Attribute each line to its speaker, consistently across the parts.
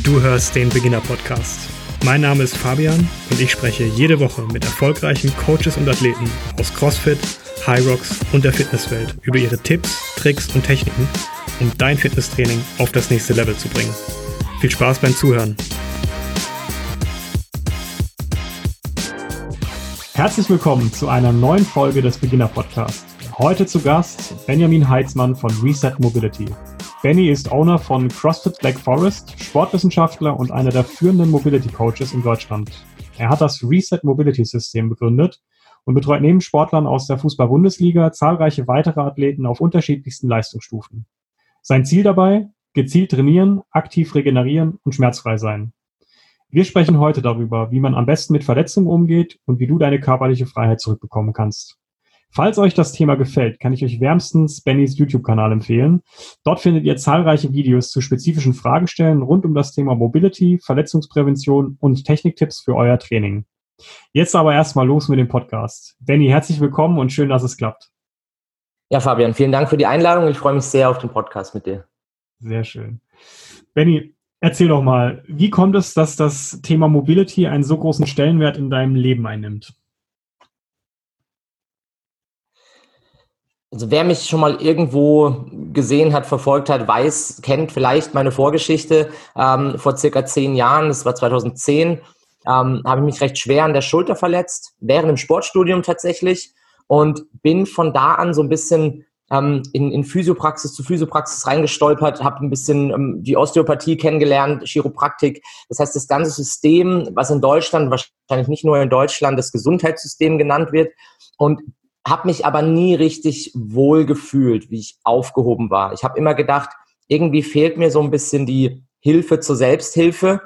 Speaker 1: Du hörst den Beginner Podcast. Mein Name ist Fabian und ich spreche jede Woche mit erfolgreichen Coaches und Athleten aus CrossFit, High Rocks und der Fitnesswelt über ihre Tipps, Tricks und Techniken, um dein Fitnesstraining auf das nächste Level zu bringen. Viel Spaß beim Zuhören. Herzlich willkommen zu einer neuen Folge des Beginner Podcasts. Heute zu Gast Benjamin Heitzmann von Reset Mobility. Benny ist Owner von CrossFit Black Forest, Sportwissenschaftler und einer der führenden Mobility Coaches in Deutschland. Er hat das Reset Mobility System begründet und betreut neben Sportlern aus der Fußball-Bundesliga zahlreiche weitere Athleten auf unterschiedlichsten Leistungsstufen. Sein Ziel dabei? Gezielt trainieren, aktiv regenerieren und schmerzfrei sein. Wir sprechen heute darüber, wie man am besten mit Verletzungen umgeht und wie du deine körperliche Freiheit zurückbekommen kannst. Falls euch das Thema gefällt, kann ich euch wärmstens Bennys YouTube-Kanal empfehlen. Dort findet ihr zahlreiche Videos zu spezifischen Fragestellen rund um das Thema Mobility, Verletzungsprävention und Techniktipps für euer Training. Jetzt aber erstmal los mit dem Podcast. Benny, herzlich willkommen und schön, dass es klappt.
Speaker 2: Ja, Fabian, vielen Dank für die Einladung. Ich freue mich sehr auf den Podcast mit dir.
Speaker 1: Sehr schön. Benny, erzähl doch mal, wie kommt es, dass das Thema Mobility einen so großen Stellenwert in deinem Leben einnimmt?
Speaker 2: Also wer mich schon mal irgendwo gesehen hat, verfolgt hat, weiß, kennt vielleicht meine Vorgeschichte. Ähm, vor circa zehn Jahren, das war 2010, ähm, habe ich mich recht schwer an der Schulter verletzt, während dem Sportstudium tatsächlich und bin von da an so ein bisschen ähm, in, in Physiopraxis zu Physiopraxis reingestolpert, habe ein bisschen ähm, die Osteopathie kennengelernt, Chiropraktik. Das heißt, das ganze System, was in Deutschland, wahrscheinlich nicht nur in Deutschland, das Gesundheitssystem genannt wird und habe mich aber nie richtig wohl gefühlt, wie ich aufgehoben war. Ich habe immer gedacht, irgendwie fehlt mir so ein bisschen die Hilfe zur Selbsthilfe.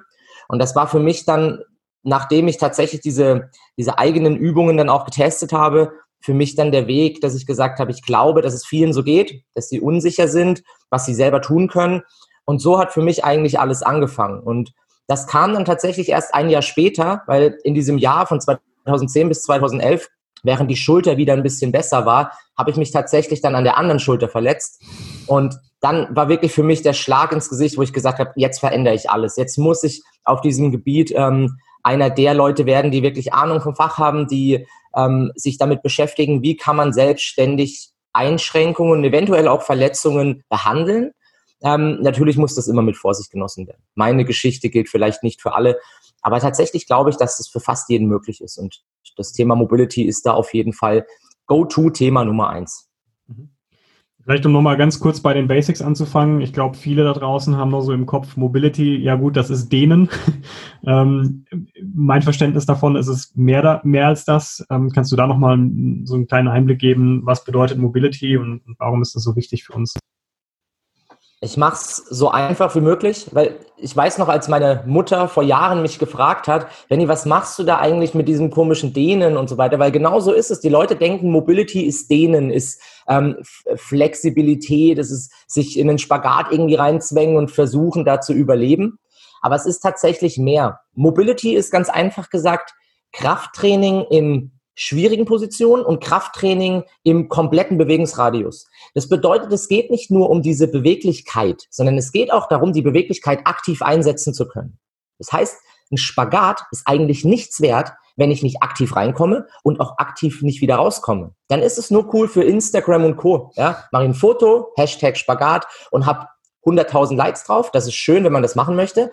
Speaker 2: Und das war für mich dann, nachdem ich tatsächlich diese, diese eigenen Übungen dann auch getestet habe, für mich dann der Weg, dass ich gesagt habe, ich glaube, dass es vielen so geht, dass sie unsicher sind, was sie selber tun können. Und so hat für mich eigentlich alles angefangen. Und das kam dann tatsächlich erst ein Jahr später, weil in diesem Jahr von 2010 bis 2011 Während die Schulter wieder ein bisschen besser war, habe ich mich tatsächlich dann an der anderen Schulter verletzt. Und dann war wirklich für mich der Schlag ins Gesicht, wo ich gesagt habe, jetzt verändere ich alles. Jetzt muss ich auf diesem Gebiet ähm, einer der Leute werden, die wirklich Ahnung vom Fach haben, die ähm, sich damit beschäftigen, wie kann man selbstständig Einschränkungen, eventuell auch Verletzungen behandeln. Ähm, natürlich muss das immer mit Vorsicht genossen werden. Meine Geschichte gilt vielleicht nicht für alle, aber tatsächlich glaube ich, dass das für fast jeden möglich ist. Und das Thema Mobility ist da auf jeden Fall Go-To-Thema Nummer eins.
Speaker 1: Mhm. Vielleicht um nochmal ganz kurz bei den Basics anzufangen. Ich glaube, viele da draußen haben noch so im Kopf Mobility. Ja gut, das ist denen. ähm, mein Verständnis davon ist es mehr, da, mehr als das. Ähm, kannst du da nochmal so einen kleinen Einblick geben, was bedeutet Mobility und warum ist das so wichtig für uns?
Speaker 2: Ich mache es so einfach wie möglich, weil ich weiß noch, als meine Mutter vor Jahren mich gefragt hat, Benny, was machst du da eigentlich mit diesem komischen Dehnen und so weiter? Weil genau so ist es. Die Leute denken, Mobility ist Dehnen, ist ähm, Flexibilität, es ist sich in den Spagat irgendwie reinzwängen und versuchen, da zu überleben. Aber es ist tatsächlich mehr. Mobility ist ganz einfach gesagt Krafttraining in schwierigen Positionen und Krafttraining im kompletten Bewegungsradius. Das bedeutet, es geht nicht nur um diese Beweglichkeit, sondern es geht auch darum, die Beweglichkeit aktiv einsetzen zu können. Das heißt, ein Spagat ist eigentlich nichts wert, wenn ich nicht aktiv reinkomme und auch aktiv nicht wieder rauskomme. Dann ist es nur cool für Instagram und Co. Ja, mache ein Foto, Hashtag Spagat und habe 100.000 Likes drauf. Das ist schön, wenn man das machen möchte.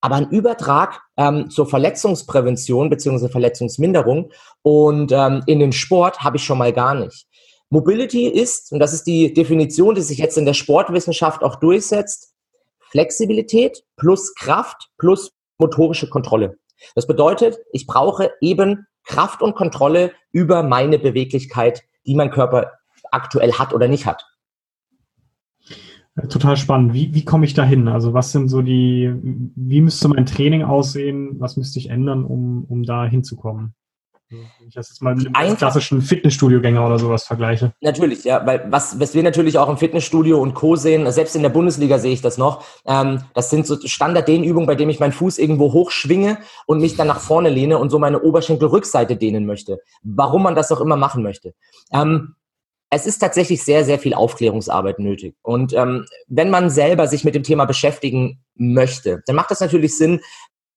Speaker 2: Aber ein Übertrag ähm, zur Verletzungsprävention bzw. Verletzungsminderung und ähm, in den Sport habe ich schon mal gar nicht. Mobility ist, und das ist die Definition, die sich jetzt in der Sportwissenschaft auch durchsetzt, Flexibilität plus Kraft plus motorische Kontrolle. Das bedeutet, ich brauche eben Kraft und Kontrolle über meine Beweglichkeit, die mein Körper aktuell hat oder nicht hat.
Speaker 1: Total spannend. Wie, wie komme ich da hin? Also was sind so die, wie müsste mein Training aussehen? Was müsste ich ändern, um, um da hinzukommen? Wenn ich das jetzt mal mit einem klassischen Fitnessstudio-Gänger oder sowas vergleiche.
Speaker 2: Natürlich, ja, weil was, was wir natürlich auch im Fitnessstudio und Co. sehen, selbst in der Bundesliga sehe ich das noch, ähm, das sind so Standard-Dehnübungen, bei denen ich meinen Fuß irgendwo hochschwinge und mich dann nach vorne lehne und so meine Oberschenkelrückseite dehnen möchte. Warum man das auch immer machen möchte. Ähm, es ist tatsächlich sehr, sehr viel Aufklärungsarbeit nötig. Und ähm, wenn man selber sich mit dem Thema beschäftigen möchte, dann macht das natürlich Sinn,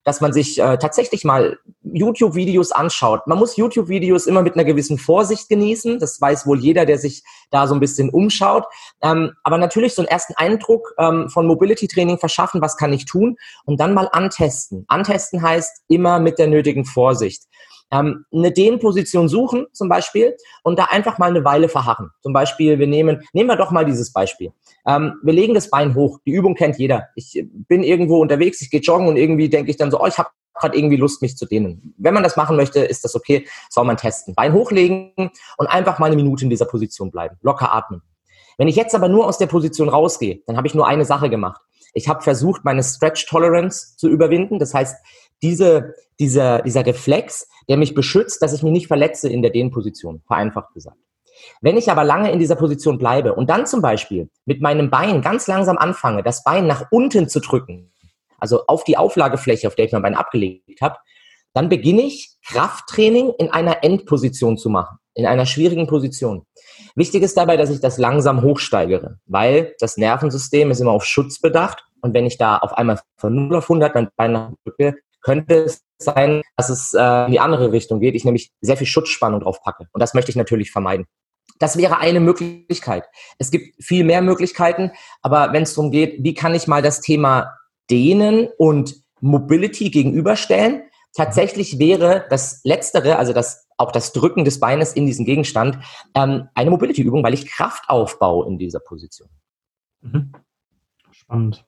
Speaker 2: dass man sich äh, tatsächlich mal YouTube-Videos anschaut. Man muss YouTube-Videos immer mit einer gewissen Vorsicht genießen. Das weiß wohl jeder, der sich da so ein bisschen umschaut. Ähm, aber natürlich so einen ersten Eindruck ähm, von Mobility-Training verschaffen, was kann ich tun und dann mal antesten. Antesten heißt immer mit der nötigen Vorsicht ähm, eine Dehnposition suchen zum Beispiel und da einfach mal eine Weile verharren. Zum Beispiel, wir nehmen, nehmen wir doch mal dieses Beispiel. Ähm, wir legen das Bein hoch. Die Übung kennt jeder. Ich bin irgendwo unterwegs, ich gehe joggen und irgendwie denke ich dann so, oh, ich habe gerade irgendwie Lust, mich zu dehnen. Wenn man das machen möchte, ist das okay, soll man testen. Bein hochlegen und einfach mal eine Minute in dieser Position bleiben. Locker atmen. Wenn ich jetzt aber nur aus der Position rausgehe, dann habe ich nur eine Sache gemacht. Ich habe versucht, meine Stretch Tolerance zu überwinden. Das heißt, diese, dieser, dieser Reflex, der mich beschützt, dass ich mich nicht verletze in der Dehnposition, vereinfacht gesagt. Wenn ich aber lange in dieser Position bleibe und dann zum Beispiel mit meinem Bein ganz langsam anfange, das Bein nach unten zu drücken, also auf die Auflagefläche, auf der ich mein Bein abgelegt habe, dann beginne ich Krafttraining in einer Endposition zu machen, in einer schwierigen Position. Wichtig ist dabei, dass ich das langsam hochsteigere, weil das Nervensystem ist immer auf Schutz bedacht und wenn ich da auf einmal von 0 auf 100 mein Bein nach drücke, könnte es sein, dass es äh, in die andere Richtung geht, ich nämlich sehr viel Schutzspannung drauf packe. Und das möchte ich natürlich vermeiden. Das wäre eine Möglichkeit. Es gibt viel mehr Möglichkeiten, aber wenn es darum geht, wie kann ich mal das Thema Dehnen und Mobility gegenüberstellen, tatsächlich wäre das Letztere, also das, auch das Drücken des Beines in diesen Gegenstand, ähm, eine Mobility-Übung, weil ich Kraft aufbaue in dieser Position.
Speaker 1: Mhm. Spannend.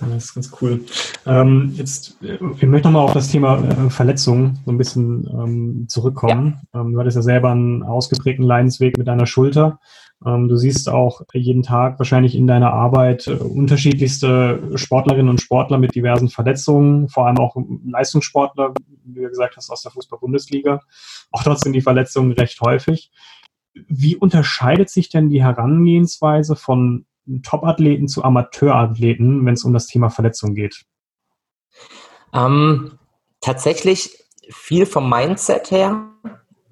Speaker 1: Das ist ganz cool. Ähm, jetzt, äh, ich möchte nochmal auf das Thema äh, Verletzungen so ein bisschen ähm, zurückkommen. Ja. Ähm, du hattest ja selber einen ausgeprägten Leidensweg mit deiner Schulter. Ähm, du siehst auch jeden Tag wahrscheinlich in deiner Arbeit äh, unterschiedlichste Sportlerinnen und Sportler mit diversen Verletzungen, vor allem auch Leistungssportler, wie du gesagt hast, aus der Fußball-Bundesliga. Auch dort sind die Verletzungen recht häufig. Wie unterscheidet sich denn die Herangehensweise von Top-Athleten zu Amateurathleten, wenn es um das Thema Verletzung geht?
Speaker 2: Ähm, tatsächlich viel vom Mindset her.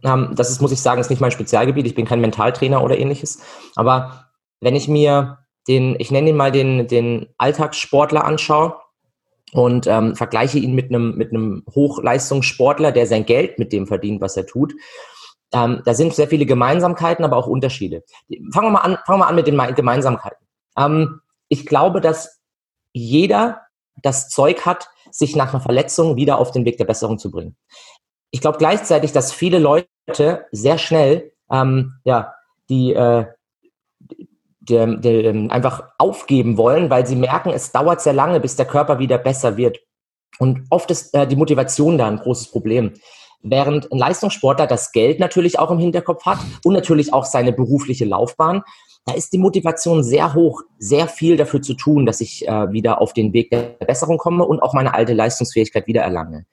Speaker 2: Ähm, das ist, muss ich sagen, ist nicht mein Spezialgebiet. Ich bin kein Mentaltrainer oder ähnliches. Aber wenn ich mir den, ich nenne ihn mal den, den Alltagssportler anschaue und ähm, vergleiche ihn mit einem, mit einem Hochleistungssportler, der sein Geld mit dem verdient, was er tut, ähm, da sind sehr viele Gemeinsamkeiten, aber auch Unterschiede. Fangen wir mal an, fangen wir an mit den Gemeinsamkeiten. Ähm, ich glaube, dass jeder das Zeug hat, sich nach einer Verletzung wieder auf den Weg der Besserung zu bringen. Ich glaube gleichzeitig, dass viele Leute sehr schnell ähm, ja, die, äh, die, die, ähm, einfach aufgeben wollen, weil sie merken, es dauert sehr lange, bis der Körper wieder besser wird. Und oft ist äh, die Motivation da ein großes Problem. Während ein Leistungssportler das Geld natürlich auch im Hinterkopf hat und natürlich auch seine berufliche Laufbahn, da ist die Motivation sehr hoch, sehr viel dafür zu tun, dass ich äh, wieder auf den Weg der Besserung komme und auch meine alte Leistungsfähigkeit wieder erlange.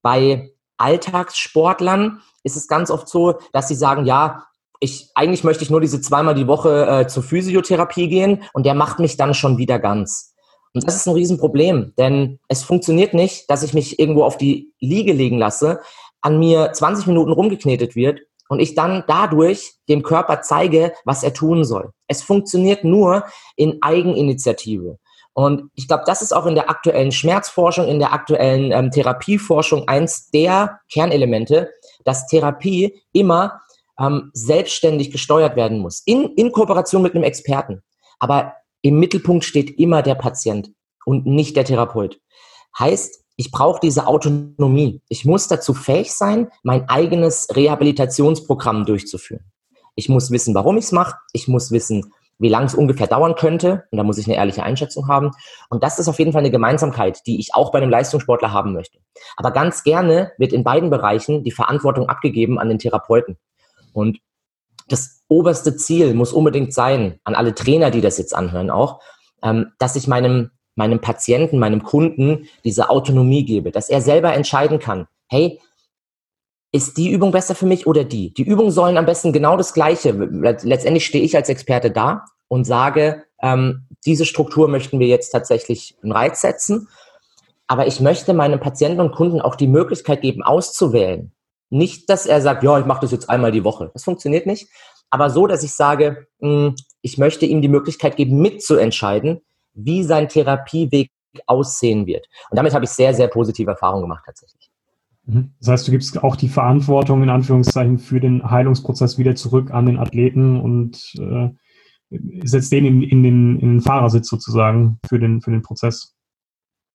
Speaker 2: Bei Alltagssportlern ist es ganz oft so, dass sie sagen, ja, ich, eigentlich möchte ich nur diese zweimal die Woche äh, zur Physiotherapie gehen und der macht mich dann schon wieder ganz. Und das ist ein Riesenproblem, denn es funktioniert nicht, dass ich mich irgendwo auf die Liege legen lasse, an mir 20 Minuten rumgeknetet wird und ich dann dadurch dem Körper zeige, was er tun soll. Es funktioniert nur in Eigeninitiative. Und ich glaube, das ist auch in der aktuellen Schmerzforschung, in der aktuellen ähm, Therapieforschung eins der Kernelemente, dass Therapie immer ähm, selbstständig gesteuert werden muss, in, in Kooperation mit einem Experten. Aber im Mittelpunkt steht immer der Patient und nicht der Therapeut. Heißt, ich brauche diese Autonomie. Ich muss dazu fähig sein, mein eigenes Rehabilitationsprogramm durchzuführen. Ich muss wissen, warum ich es mache. Ich muss wissen, wie lange es ungefähr dauern könnte. Und da muss ich eine ehrliche Einschätzung haben. Und das ist auf jeden Fall eine Gemeinsamkeit, die ich auch bei einem Leistungssportler haben möchte. Aber ganz gerne wird in beiden Bereichen die Verantwortung abgegeben an den Therapeuten. Und das oberste Ziel muss unbedingt sein, an alle Trainer, die das jetzt anhören auch, ähm, dass ich meinem meinem Patienten, meinem Kunden diese Autonomie gebe, dass er selber entscheiden kann, hey, ist die Übung besser für mich oder die? Die Übungen sollen am besten genau das Gleiche. Letztendlich stehe ich als Experte da und sage, ähm, diese Struktur möchten wir jetzt tatsächlich einen Reiz setzen. Aber ich möchte meinem Patienten und Kunden auch die Möglichkeit geben, auszuwählen. Nicht, dass er sagt, ja, ich mache das jetzt einmal die Woche. Das funktioniert nicht. aber so, dass ich sage, hm, ich möchte ihm die Möglichkeit geben, mitzuentscheiden, wie sein Therapieweg aussehen wird. Und damit habe ich sehr, sehr positive Erfahrungen gemacht tatsächlich.
Speaker 1: Mhm. Das heißt, du gibst auch die Verantwortung in Anführungszeichen für den Heilungsprozess wieder zurück an den Athleten und äh, setzt den in, in, den, in den Fahrersitz sozusagen für den, für den Prozess.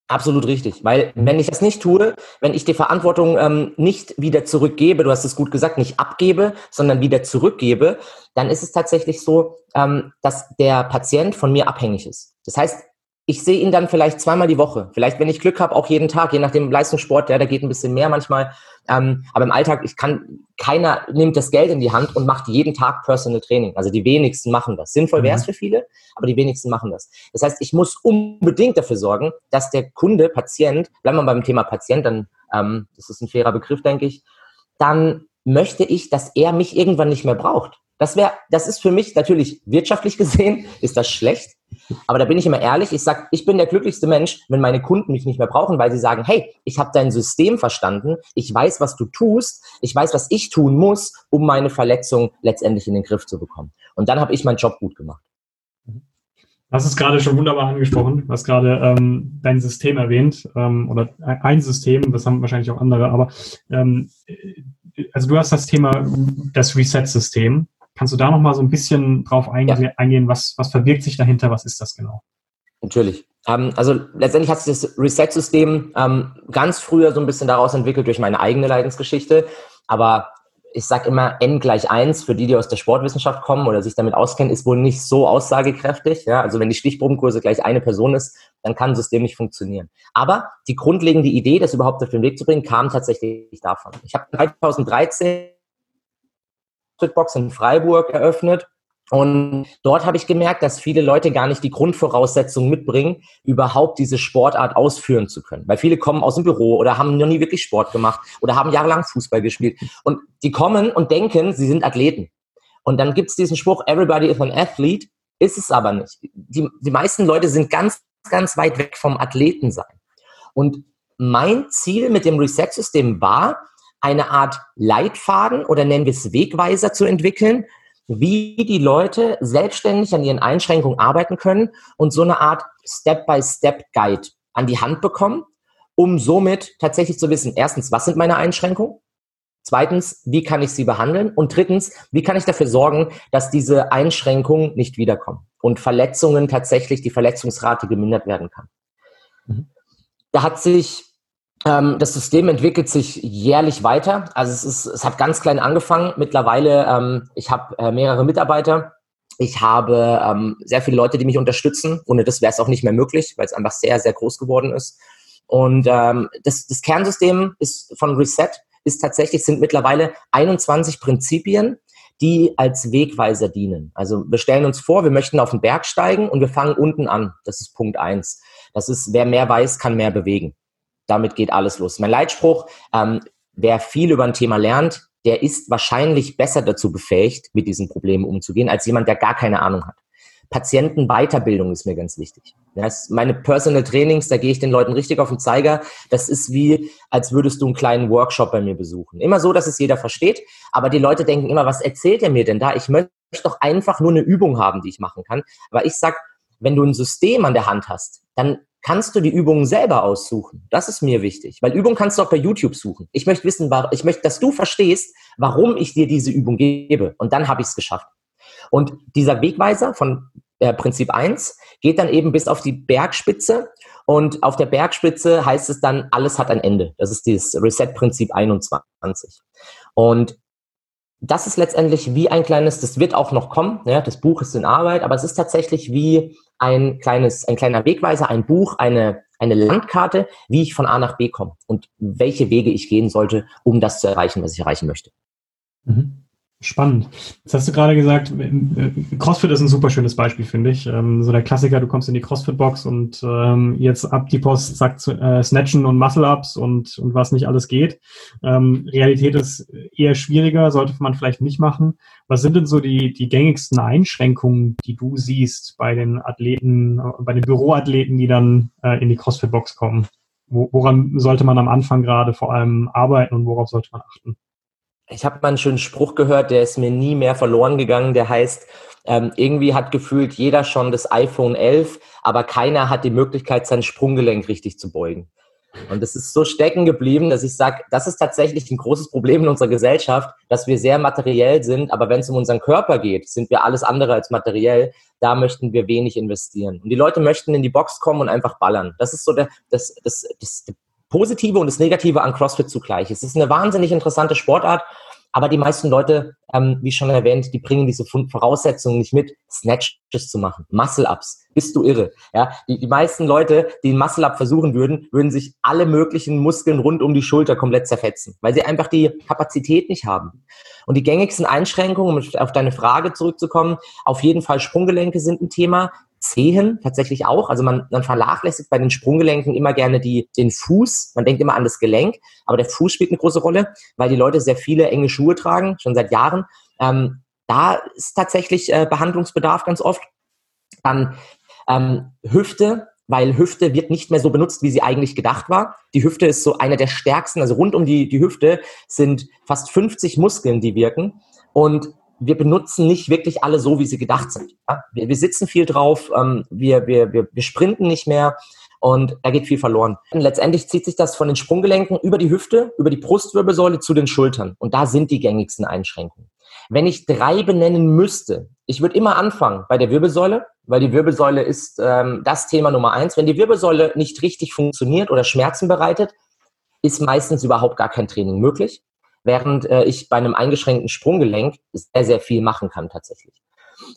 Speaker 2: Absolut richtig, weil wenn ich das nicht tue, wenn ich die Verantwortung ähm, nicht wieder zurückgebe, du hast es gut gesagt, nicht abgebe, sondern wieder zurückgebe, dann ist es tatsächlich so, ähm, dass der Patient von mir abhängig ist. Das heißt, ich sehe ihn dann vielleicht zweimal die Woche. Vielleicht, wenn ich Glück habe, auch jeden Tag, je nach dem Leistungssport, ja, da geht ein bisschen mehr manchmal. Ähm, aber im Alltag, ich kann, keiner nimmt das Geld in die Hand und macht jeden Tag Personal Training. Also die wenigsten machen das. Sinnvoll wäre es mhm. für viele, aber die wenigsten machen das. Das heißt, ich muss unbedingt dafür sorgen, dass der Kunde, Patient, bleiben wir beim Thema Patient, dann, ähm, das ist ein fairer Begriff, denke ich, dann möchte ich, dass er mich irgendwann nicht mehr braucht. Das wäre, das ist für mich natürlich wirtschaftlich gesehen, ist das schlecht. Aber da bin ich immer ehrlich, ich sage, ich bin der glücklichste Mensch, wenn meine Kunden mich nicht mehr brauchen, weil sie sagen, hey, ich habe dein System verstanden, ich weiß, was du tust, ich weiß, was ich tun muss, um meine Verletzung letztendlich in den Griff zu bekommen. Und dann habe ich meinen Job gut gemacht.
Speaker 1: Das ist gerade schon wunderbar angesprochen. Hast gerade ähm, dein System erwähnt ähm, oder ein System, das haben wahrscheinlich auch andere, aber ähm, also du hast das Thema das Reset-System Kannst du da noch mal so ein bisschen drauf eingehen, ja. eingehen was, was verbirgt sich dahinter, was ist das genau?
Speaker 2: Natürlich. Ähm, also letztendlich hat sich das Reset-System ähm, ganz früher so ein bisschen daraus entwickelt durch meine eigene Leidensgeschichte. Aber ich sage immer, n gleich 1, für die, die aus der Sportwissenschaft kommen oder sich damit auskennen, ist wohl nicht so aussagekräftig. Ja? Also wenn die Stichprobenkurse gleich eine Person ist, dann kann ein System nicht funktionieren. Aber die grundlegende Idee, das überhaupt auf den Weg zu bringen, kam tatsächlich davon. Ich habe 2013 Box in Freiburg eröffnet. Und dort habe ich gemerkt, dass viele Leute gar nicht die Grundvoraussetzungen mitbringen, überhaupt diese Sportart ausführen zu können. Weil viele kommen aus dem Büro oder haben noch nie wirklich Sport gemacht oder haben jahrelang Fußball gespielt. Und die kommen und denken, sie sind Athleten. Und dann gibt es diesen Spruch, everybody is an athlete, ist es aber nicht. Die, die meisten Leute sind ganz, ganz weit weg vom Athletensein. Und mein Ziel mit dem Reset-System war, eine Art Leitfaden oder nennen wir es Wegweiser zu entwickeln, wie die Leute selbstständig an ihren Einschränkungen arbeiten können und so eine Art Step-by-Step-Guide an die Hand bekommen, um somit tatsächlich zu wissen, erstens, was sind meine Einschränkungen? Zweitens, wie kann ich sie behandeln? Und drittens, wie kann ich dafür sorgen, dass diese Einschränkungen nicht wiederkommen und Verletzungen tatsächlich, die Verletzungsrate gemindert werden kann? Mhm. Da hat sich das System entwickelt sich jährlich weiter. Also es, ist, es hat ganz klein angefangen. Mittlerweile, ähm, ich habe äh, mehrere Mitarbeiter. Ich habe ähm, sehr viele Leute, die mich unterstützen. Ohne das wäre es auch nicht mehr möglich, weil es einfach sehr, sehr groß geworden ist. Und ähm, das, das Kernsystem ist von Reset ist tatsächlich, sind mittlerweile 21 Prinzipien, die als Wegweiser dienen. Also wir stellen uns vor, wir möchten auf den Berg steigen und wir fangen unten an. Das ist Punkt eins. Das ist, wer mehr weiß, kann mehr bewegen damit geht alles los. Mein Leitspruch, ähm, wer viel über ein Thema lernt, der ist wahrscheinlich besser dazu befähigt, mit diesen Problemen umzugehen, als jemand, der gar keine Ahnung hat. Patientenweiterbildung ist mir ganz wichtig. Das meine Personal Trainings, da gehe ich den Leuten richtig auf den Zeiger. Das ist wie, als würdest du einen kleinen Workshop bei mir besuchen. Immer so, dass es jeder versteht, aber die Leute denken immer, was erzählt er mir denn da? Ich möchte doch einfach nur eine Übung haben, die ich machen kann. Aber ich sag, wenn du ein System an der Hand hast, dann kannst du die Übungen selber aussuchen. Das ist mir wichtig, weil Übungen kannst du auch bei YouTube suchen. Ich möchte wissen, ich möchte, dass du verstehst, warum ich dir diese Übung gebe. Und dann habe ich es geschafft. Und dieser Wegweiser von äh, Prinzip 1 geht dann eben bis auf die Bergspitze. Und auf der Bergspitze heißt es dann, alles hat ein Ende. Das ist dieses Reset-Prinzip 21. Und das ist letztendlich wie ein kleines, das wird auch noch kommen, ja, das Buch ist in Arbeit, aber es ist tatsächlich wie ein kleines, ein kleiner Wegweiser, ein Buch, eine, eine Landkarte, wie ich von A nach B komme und welche Wege ich gehen sollte, um das zu erreichen, was ich erreichen möchte.
Speaker 1: Mhm. Spannend. Jetzt hast du gerade gesagt, äh, CrossFit ist ein super schönes Beispiel, finde ich. Ähm, so der Klassiker, du kommst in die CrossFit-Box und ähm, jetzt ab die Post, zu, äh, Snatchen und Muscle-Ups und, und was nicht alles geht. Ähm, Realität ist eher schwieriger, sollte man vielleicht nicht machen. Was sind denn so die, die gängigsten Einschränkungen, die du siehst bei den Athleten, bei den Büroathleten, die dann äh, in die CrossFit-Box kommen? Wo, woran sollte man am Anfang gerade vor allem arbeiten und worauf sollte man achten?
Speaker 2: Ich habe mal einen schönen Spruch gehört, der ist mir nie mehr verloren gegangen, der heißt, ähm, irgendwie hat gefühlt jeder schon das iPhone 11, aber keiner hat die Möglichkeit, sein Sprunggelenk richtig zu beugen. Und das ist so stecken geblieben, dass ich sage, das ist tatsächlich ein großes Problem in unserer Gesellschaft, dass wir sehr materiell sind, aber wenn es um unseren Körper geht, sind wir alles andere als materiell. Da möchten wir wenig investieren. Und die Leute möchten in die Box kommen und einfach ballern. Das ist so der, das, das, das, Positive und das Negative an CrossFit zugleich. Es ist eine wahnsinnig interessante Sportart aber die meisten Leute, ähm, wie schon erwähnt, die bringen diese Voraussetzungen nicht mit, Snatches zu machen, Muscle-Ups. Bist du irre? Ja, die, die meisten Leute, die ein Muscle-Up versuchen würden, würden sich alle möglichen Muskeln rund um die Schulter komplett zerfetzen, weil sie einfach die Kapazität nicht haben. Und die gängigsten Einschränkungen, um auf deine Frage zurückzukommen, auf jeden Fall Sprunggelenke sind ein Thema. Zehen tatsächlich auch. Also man, man vernachlässigt bei den Sprunggelenken immer gerne die, den Fuß. Man denkt immer an das Gelenk, aber der Fuß spielt eine große Rolle, weil die Leute sehr viele enge Schuhe tragen, schon seit Jahren. Ähm, da ist tatsächlich äh, Behandlungsbedarf ganz oft. Dann ähm, Hüfte, weil Hüfte wird nicht mehr so benutzt, wie sie eigentlich gedacht war. Die Hüfte ist so eine der stärksten, also rund um die, die Hüfte sind fast 50 Muskeln, die wirken. Und wir benutzen nicht wirklich alle so, wie sie gedacht sind. Ja? Wir, wir, sitzen viel drauf, ähm, wir, wir, wir, wir sprinten nicht mehr und da geht viel verloren. Und letztendlich zieht sich das von den Sprunggelenken über die Hüfte, über die Brustwirbelsäule zu den Schultern. Und da sind die gängigsten Einschränkungen. Wenn ich drei benennen müsste, ich würde immer anfangen bei der Wirbelsäule, weil die Wirbelsäule ist ähm, das Thema Nummer eins. Wenn die Wirbelsäule nicht richtig funktioniert oder Schmerzen bereitet, ist meistens überhaupt gar kein Training möglich während äh, ich bei einem eingeschränkten Sprunggelenk sehr, sehr viel machen kann tatsächlich.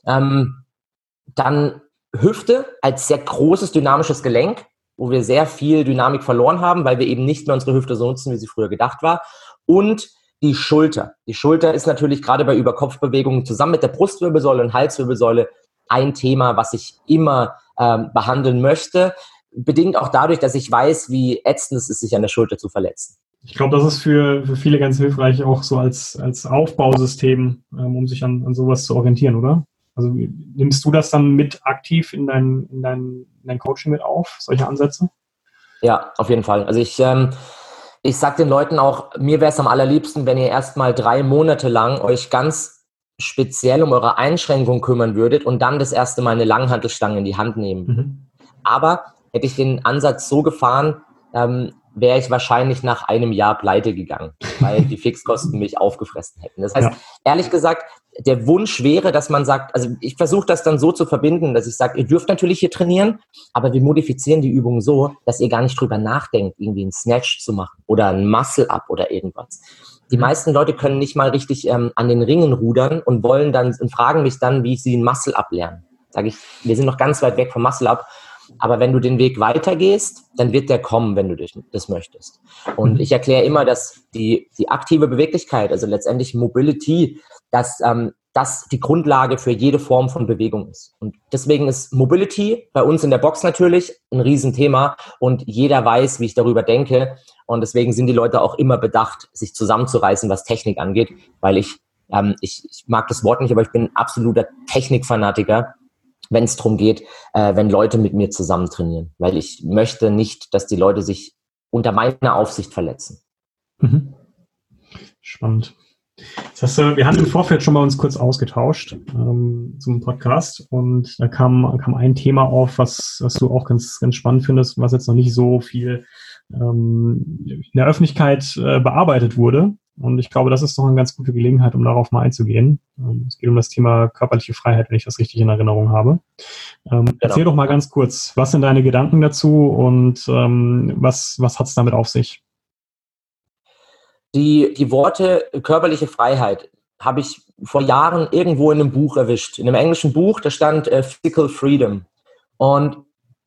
Speaker 2: Ähm, dann Hüfte als sehr großes dynamisches Gelenk, wo wir sehr viel Dynamik verloren haben, weil wir eben nicht mehr unsere Hüfte so nutzen, wie sie früher gedacht war. Und die Schulter. Die Schulter ist natürlich gerade bei Überkopfbewegungen zusammen mit der Brustwirbelsäule und Halswirbelsäule ein Thema, was ich immer ähm, behandeln möchte. Bedingt auch dadurch, dass ich weiß, wie ätzend es ist, sich an der Schulter zu verletzen.
Speaker 1: Ich glaube, das ist für, für viele ganz hilfreich, auch so als, als Aufbausystem, ähm, um sich an, an sowas zu orientieren, oder? Also nimmst du das dann mit aktiv in dein, in dein, in dein Coaching mit auf, solche Ansätze?
Speaker 2: Ja, auf jeden Fall. Also ich, ähm, ich sage den Leuten auch, mir wäre es am allerliebsten, wenn ihr erstmal drei Monate lang euch ganz speziell um eure Einschränkungen kümmern würdet und dann das erste Mal eine Langhantelstange in die Hand nehmen. Mhm. Aber hätte ich den Ansatz so gefahren, ähm, wäre ich wahrscheinlich nach einem Jahr pleite gegangen, weil die Fixkosten mich aufgefressen hätten. Das heißt, ja. ehrlich gesagt, der Wunsch wäre, dass man sagt, also ich versuche das dann so zu verbinden, dass ich sage, ihr dürft natürlich hier trainieren, aber wir modifizieren die Übungen so, dass ihr gar nicht drüber nachdenkt, irgendwie einen Snatch zu machen oder ein Muscle-Up oder irgendwas. Die meisten Leute können nicht mal richtig ähm, an den Ringen rudern und wollen dann und fragen mich dann, wie sie ein Muscle-Up lernen. Sage ich, wir sind noch ganz weit weg vom Muscle-Up aber wenn du den Weg weitergehst, dann wird der kommen, wenn du das möchtest. Und mhm. ich erkläre immer, dass die, die aktive Beweglichkeit, also letztendlich Mobility, dass ähm, das die Grundlage für jede Form von Bewegung ist. Und deswegen ist Mobility bei uns in der Box natürlich ein Riesenthema und jeder weiß, wie ich darüber denke. Und deswegen sind die Leute auch immer bedacht, sich zusammenzureißen, was Technik angeht, weil ich, ähm, ich, ich mag das Wort nicht, aber ich bin ein absoluter Technikfanatiker wenn es darum geht, äh, wenn Leute mit mir zusammen trainieren. Weil ich möchte nicht, dass die Leute sich unter meiner Aufsicht verletzen. Mhm.
Speaker 1: Spannend. Das heißt, wir hatten im Vorfeld schon mal uns kurz ausgetauscht ähm, zum Podcast und da kam, kam ein Thema auf, was, was du auch ganz, ganz spannend findest, was jetzt noch nicht so viel ähm, in der Öffentlichkeit äh, bearbeitet wurde. Und ich glaube, das ist doch eine ganz gute Gelegenheit, um darauf mal einzugehen. Ähm, es geht um das Thema körperliche Freiheit, wenn ich das richtig in Erinnerung habe. Ähm, genau. Erzähl doch mal ganz kurz, was sind deine Gedanken dazu und ähm, was, was hat es damit auf sich?
Speaker 2: Die, die Worte körperliche Freiheit habe ich vor Jahren irgendwo in einem Buch erwischt. In einem englischen Buch, da stand äh, Physical Freedom. Und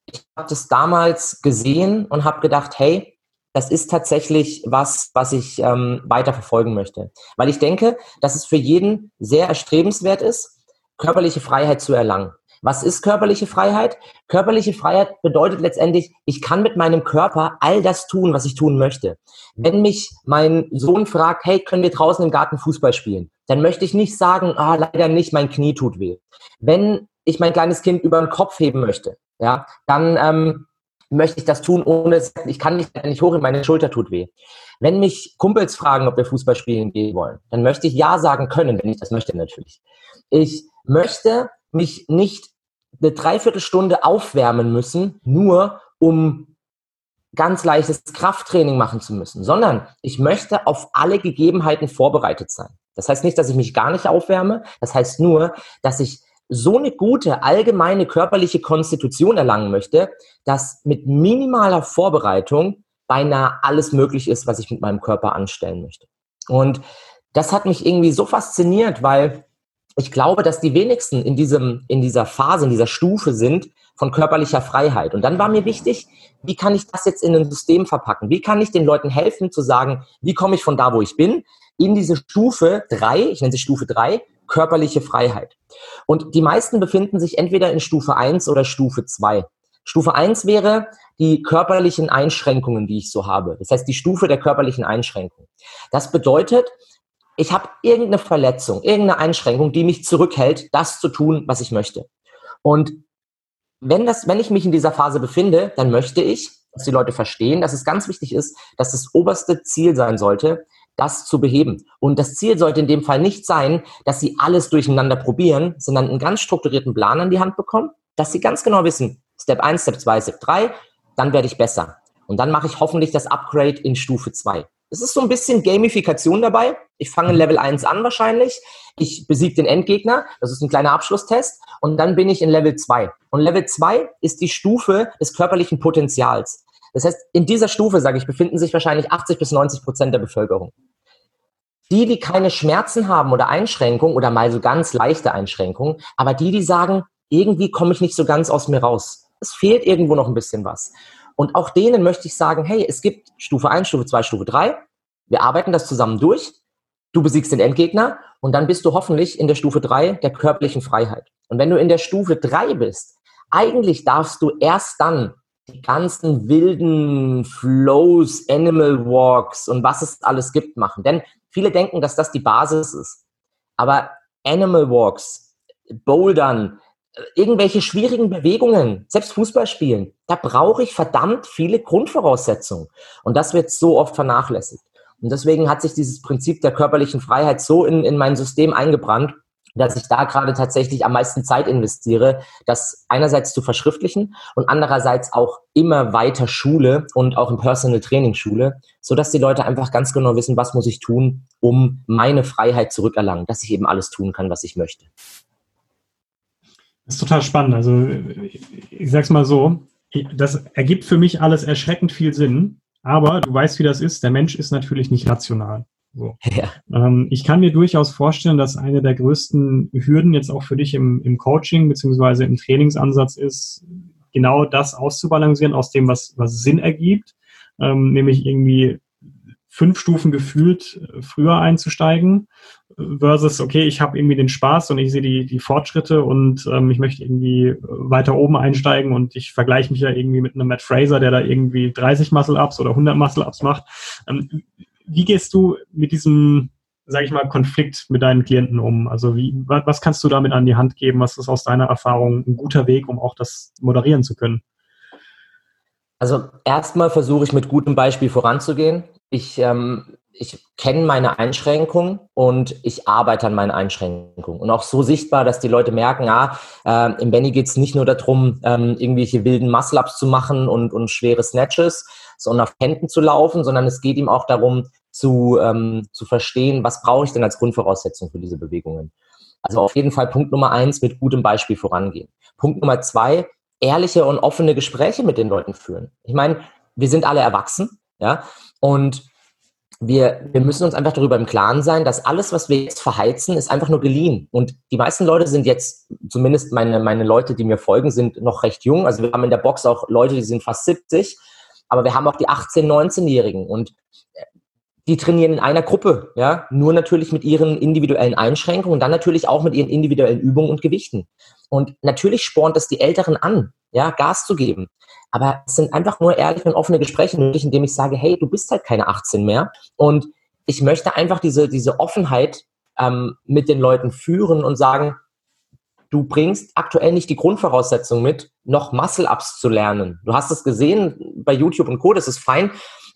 Speaker 2: ich habe das damals gesehen und habe gedacht, hey, das ist tatsächlich was, was ich ähm, weiter verfolgen möchte. Weil ich denke, dass es für jeden sehr erstrebenswert ist, körperliche Freiheit zu erlangen. Was ist körperliche Freiheit? Körperliche Freiheit bedeutet letztendlich, ich kann mit meinem Körper all das tun, was ich tun möchte. Wenn mich mein Sohn fragt, hey, können wir draußen im Garten Fußball spielen? Dann möchte ich nicht sagen, ah, leider nicht, mein Knie tut weh. Wenn ich mein kleines Kind über den Kopf heben möchte, ja, dann ähm, möchte ich das tun, ohne, ich kann nicht, nicht hoch, meine Schulter tut weh. Wenn mich Kumpels fragen, ob wir Fußball spielen gehen wollen, dann möchte ich Ja sagen können, wenn ich das möchte natürlich. Ich möchte mich nicht eine Dreiviertelstunde aufwärmen müssen, nur um ganz leichtes Krafttraining machen zu müssen, sondern ich möchte auf alle Gegebenheiten vorbereitet sein. Das heißt nicht, dass ich mich gar nicht aufwärme, das heißt nur, dass ich so eine gute allgemeine körperliche Konstitution erlangen möchte, dass mit minimaler Vorbereitung beinahe alles möglich ist, was ich mit meinem Körper anstellen möchte. Und das hat mich irgendwie so fasziniert, weil ich glaube, dass die wenigsten in diesem, in dieser Phase, in dieser Stufe sind von körperlicher Freiheit. Und dann war mir wichtig, wie kann ich das jetzt in ein System verpacken? Wie kann ich den Leuten helfen zu sagen, wie komme ich von da, wo ich bin, in diese Stufe drei, ich nenne sie Stufe drei, körperliche Freiheit. Und die meisten befinden sich entweder in Stufe eins oder Stufe zwei. Stufe eins wäre die körperlichen Einschränkungen, die ich so habe. Das heißt, die Stufe der körperlichen Einschränkung. Das bedeutet, ich habe irgendeine Verletzung, irgendeine Einschränkung, die mich zurückhält, das zu tun, was ich möchte. Und wenn, das, wenn ich mich in dieser Phase befinde, dann möchte ich, dass die Leute verstehen, dass es ganz wichtig ist, dass das oberste Ziel sein sollte, das zu beheben. Und das Ziel sollte in dem Fall nicht sein, dass sie alles durcheinander probieren, sondern einen ganz strukturierten Plan an die Hand bekommen, dass sie ganz genau wissen, Step 1, Step 2, Step 3, dann werde ich besser. Und dann mache ich hoffentlich das Upgrade in Stufe 2. Es ist so ein bisschen Gamifikation dabei. Ich fange Level 1 an wahrscheinlich. Ich besiege den Endgegner. Das ist ein kleiner Abschlusstest. Und dann bin ich in Level 2. Und Level 2 ist die Stufe des körperlichen Potenzials. Das heißt, in dieser Stufe, sage ich, befinden sich wahrscheinlich 80 bis 90 Prozent der Bevölkerung. Die, die keine Schmerzen haben oder Einschränkungen oder mal so ganz leichte Einschränkungen, aber die, die sagen, irgendwie komme ich nicht so ganz aus mir raus. Es fehlt irgendwo noch ein bisschen was. Und auch denen möchte ich sagen, hey, es gibt Stufe 1, Stufe 2, Stufe 3. Wir arbeiten das zusammen durch. Du besiegst den Endgegner und dann bist du hoffentlich in der Stufe 3 der körperlichen Freiheit. Und wenn du in der Stufe 3 bist, eigentlich darfst du erst dann die ganzen wilden Flows, Animal Walks und was es alles gibt machen. Denn viele denken, dass das die Basis ist. Aber Animal Walks, Bouldern, irgendwelche schwierigen Bewegungen, selbst Fußball spielen, da brauche ich verdammt viele Grundvoraussetzungen. Und das wird so oft vernachlässigt. Und deswegen hat sich dieses Prinzip der körperlichen Freiheit so in, in mein System eingebrannt, dass ich da gerade tatsächlich am meisten Zeit investiere, das einerseits zu verschriftlichen und andererseits auch immer weiter Schule und auch im Personal Training Schule, so dass die Leute einfach ganz genau wissen, was muss ich tun, um meine Freiheit zurückerlangen, dass ich eben alles tun kann, was ich möchte.
Speaker 1: Das ist total spannend. Also ich sag's mal so, das ergibt für mich alles erschreckend viel Sinn, aber du weißt, wie das ist. Der Mensch ist natürlich nicht rational. So. Ja. Ähm, ich kann mir durchaus vorstellen, dass eine der größten Hürden jetzt auch für dich im, im Coaching beziehungsweise im Trainingsansatz ist, genau das auszubalancieren aus dem, was, was Sinn ergibt, ähm, nämlich irgendwie fünf Stufen gefühlt äh, früher einzusteigen versus, okay, ich habe irgendwie den Spaß und ich sehe die, die Fortschritte und ähm, ich möchte irgendwie weiter oben einsteigen und ich vergleiche mich ja irgendwie mit einem Matt Fraser, der da irgendwie 30 Muscle-Ups oder 100 Muscle-Ups macht. Ähm, wie gehst du mit diesem, sage ich mal, Konflikt mit deinen Klienten um? Also wie, was kannst du damit an die Hand geben? Was ist aus deiner Erfahrung ein guter Weg, um auch das moderieren zu können?
Speaker 2: Also erstmal versuche ich mit gutem Beispiel voranzugehen. Ich, ähm, ich kenne meine Einschränkungen und ich arbeite an meinen Einschränkungen. Und auch so sichtbar, dass die Leute merken, ah, äh, im Benny geht es nicht nur darum, ähm, irgendwelche wilden Muscle-Ups zu machen und, und schwere Snatches, sondern auf Händen zu laufen, sondern es geht ihm auch darum, zu, ähm, zu verstehen, was brauche ich denn als Grundvoraussetzung für diese Bewegungen. Also auf jeden Fall Punkt Nummer eins, mit gutem Beispiel vorangehen. Punkt Nummer zwei, ehrliche und offene Gespräche mit den Leuten führen. Ich meine, wir sind alle erwachsen, ja, und wir, wir müssen uns einfach darüber im Klaren sein, dass alles, was wir jetzt verheizen, ist einfach nur geliehen. Und die meisten Leute sind jetzt, zumindest meine, meine Leute, die mir folgen, sind noch recht jung. Also wir haben in der Box auch Leute, die sind fast 70, aber wir haben auch die 18-, 19-Jährigen und äh, die trainieren in einer Gruppe, ja, nur natürlich mit ihren individuellen Einschränkungen und dann natürlich auch mit ihren individuellen Übungen und Gewichten. Und natürlich spornt es die Älteren an, ja, Gas zu geben. Aber es sind einfach nur ehrliche und offene Gespräche nötig, indem ich sage, hey, du bist halt keine 18 mehr. Und ich möchte einfach diese, diese Offenheit ähm, mit den Leuten führen und sagen, du bringst aktuell nicht die Grundvoraussetzung mit, noch Muscle-Ups zu lernen. Du hast es gesehen bei YouTube und Co., das ist fein,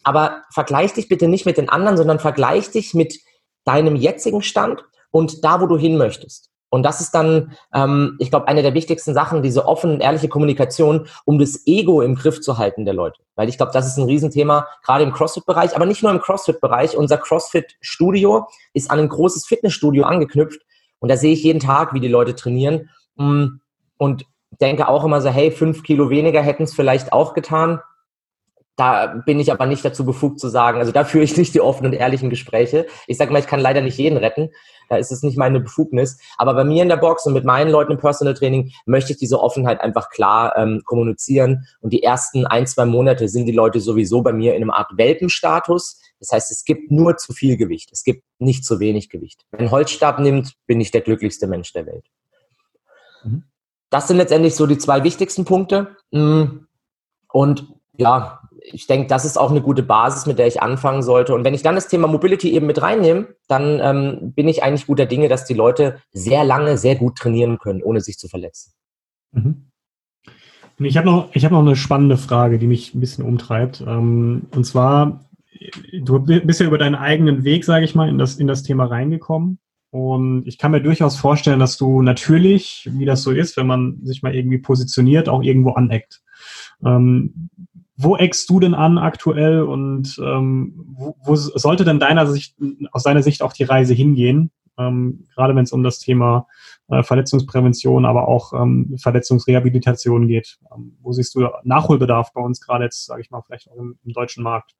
Speaker 2: aber vergleich dich bitte nicht mit den anderen, sondern vergleich dich mit deinem jetzigen Stand und da, wo du hin möchtest. Und das ist dann, ähm, ich glaube, eine der wichtigsten Sachen, diese offene, ehrliche Kommunikation, um das Ego im Griff zu halten der Leute. Weil ich glaube, das ist ein Riesenthema, gerade im CrossFit-Bereich, aber nicht nur im CrossFit-Bereich. Unser CrossFit-Studio ist an ein großes Fitnessstudio angeknüpft. Und da sehe ich jeden Tag, wie die Leute trainieren. Mm, und denke auch immer so, hey, fünf Kilo weniger hätten es vielleicht auch getan. Da bin ich aber nicht dazu befugt zu sagen, also da führe ich nicht die offenen und ehrlichen Gespräche. Ich sage mal, ich kann leider nicht jeden retten. Da ist es nicht meine Befugnis. Aber bei mir in der Box und mit meinen Leuten im Personal Training möchte ich diese Offenheit einfach klar ähm, kommunizieren. Und die ersten ein, zwei Monate sind die Leute sowieso bei mir in einem Art Welpenstatus. Das heißt, es gibt nur zu viel Gewicht. Es gibt nicht zu wenig Gewicht. Wenn Holzstab nimmt, bin ich der glücklichste Mensch der Welt. Mhm. Das sind letztendlich so die zwei wichtigsten Punkte. Mm. Und ja, ich denke, das ist auch eine gute Basis, mit der ich anfangen sollte. Und wenn ich dann das Thema Mobility eben mit reinnehme, dann ähm, bin ich eigentlich guter Dinge, dass die Leute sehr lange, sehr gut trainieren können, ohne sich zu verletzen. Mhm.
Speaker 1: Ich habe noch, hab noch eine spannende Frage, die mich ein bisschen umtreibt. Ähm, und zwar, du bist ja über deinen eigenen Weg, sage ich mal, in das, in das Thema reingekommen. Und ich kann mir durchaus vorstellen, dass du natürlich, wie das so ist, wenn man sich mal irgendwie positioniert, auch irgendwo aneckt. Ähm, wo eckst du denn an aktuell und ähm, wo, wo, sollte denn deiner Sicht, aus deiner Sicht auch die Reise hingehen? Ähm, gerade wenn es um das Thema äh, Verletzungsprävention, aber auch ähm, Verletzungsrehabilitation geht. Ähm, wo siehst du Nachholbedarf bei uns gerade jetzt, sage ich mal, vielleicht auch im, im deutschen Markt?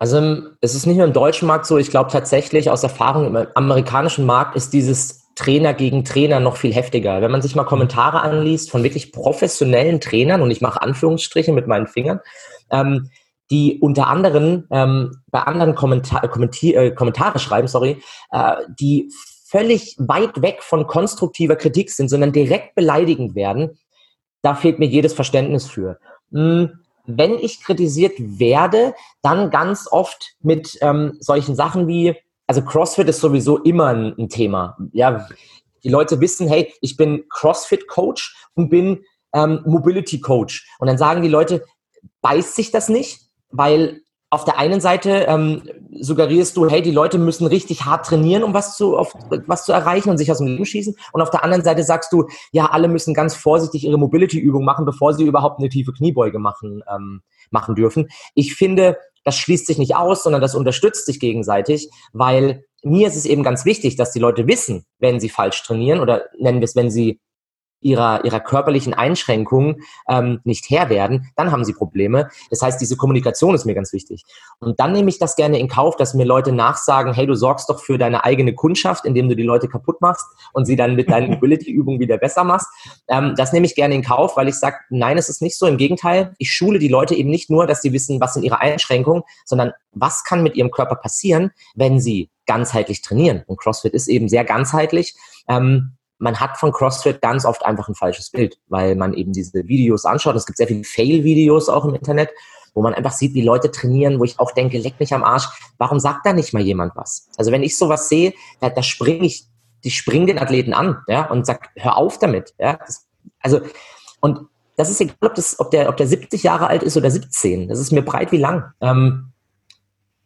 Speaker 2: Also es ist nicht nur im deutschen Markt so, ich glaube tatsächlich aus Erfahrung im amerikanischen Markt ist dieses Trainer gegen Trainer noch viel heftiger. Wenn man sich mal Kommentare anliest von wirklich professionellen Trainern, und ich mache Anführungsstriche mit meinen Fingern, ähm, die unter anderem ähm, bei anderen Kommentar äh, Kommentare schreiben, sorry, äh, die völlig weit weg von konstruktiver Kritik sind, sondern direkt beleidigend werden, da fehlt mir jedes Verständnis für. Hm, wenn ich kritisiert werde, dann ganz oft mit ähm, solchen Sachen wie, also CrossFit ist sowieso immer ein, ein, Thema. Ja, die Leute wissen, hey, ich bin CrossFit-Coach und bin ähm, Mobility-Coach. Und dann sagen die Leute, beißt sich das nicht? Weil auf der einen Seite ähm, suggerierst du, hey, die Leute müssen richtig hart trainieren, um was zu, auf, was zu erreichen und sich aus dem Leben schießen. Und auf der anderen Seite sagst du, ja, alle müssen ganz vorsichtig ihre Mobility-Übung machen, bevor sie überhaupt eine tiefe Kniebeuge machen, ähm, machen dürfen. Ich finde, das schließt sich nicht aus, sondern das unterstützt sich gegenseitig, weil mir ist es eben ganz wichtig, dass die Leute wissen, wenn sie falsch trainieren oder nennen wir es, wenn sie ihrer, ihrer körperlichen Einschränkungen ähm, nicht Herr werden, dann haben sie Probleme. Das heißt, diese Kommunikation ist mir ganz wichtig. Und dann nehme ich das gerne in Kauf, dass mir Leute nachsagen, hey, du sorgst doch für deine eigene Kundschaft, indem du die Leute kaputt machst und sie dann mit deinen Mobility-Übungen wieder besser machst. Ähm, das nehme ich gerne in Kauf, weil ich sage, nein, es ist nicht so. Im Gegenteil, ich schule die Leute eben nicht nur, dass sie wissen, was sind ihre Einschränkungen, sondern was kann mit ihrem Körper passieren, wenn sie ganzheitlich trainieren. Und CrossFit ist eben sehr ganzheitlich. Ähm, man hat von CrossFit ganz oft einfach ein falsches Bild, weil man eben diese Videos anschaut. Es gibt sehr viele Fail-Videos auch im Internet, wo man einfach sieht, wie Leute trainieren, wo ich auch denke, leck mich am Arsch, warum sagt da nicht mal jemand was? Also wenn ich sowas sehe, da, da springe ich, die springen den Athleten an, ja, und sag, hör auf damit, ja. Das, also, und das ist egal, ob, das, ob, der, ob der 70 Jahre alt ist oder 17. Das ist mir breit wie lang. Ähm,